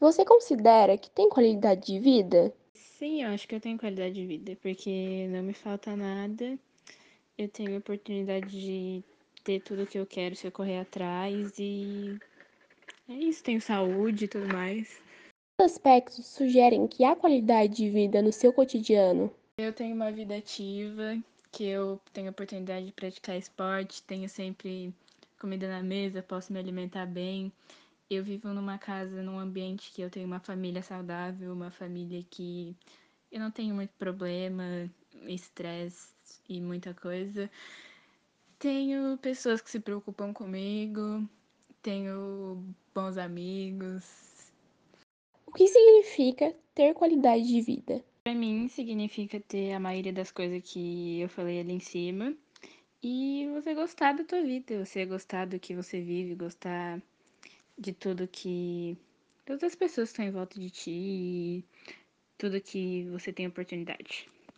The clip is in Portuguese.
Você considera que tem qualidade de vida? Sim, eu acho que eu tenho qualidade de vida, porque não me falta nada. Eu tenho oportunidade de ter tudo o que eu quero se eu correr atrás e é isso, tenho saúde e tudo mais. Que aspectos sugerem que há qualidade de vida no seu cotidiano? Eu tenho uma vida ativa, que eu tenho oportunidade de praticar esporte, tenho sempre comida na mesa, posso me alimentar bem. Eu vivo numa casa, num ambiente que eu tenho uma família saudável, uma família que eu não tenho muito problema, estresse e muita coisa. Tenho pessoas que se preocupam comigo, tenho bons amigos. O que significa ter qualidade de vida? Para mim, significa ter a maioria das coisas que eu falei ali em cima e você gostar da tua vida, você gostar do que você vive, gostar de tudo que. todas as pessoas que estão em volta de ti, tudo que você tem oportunidade.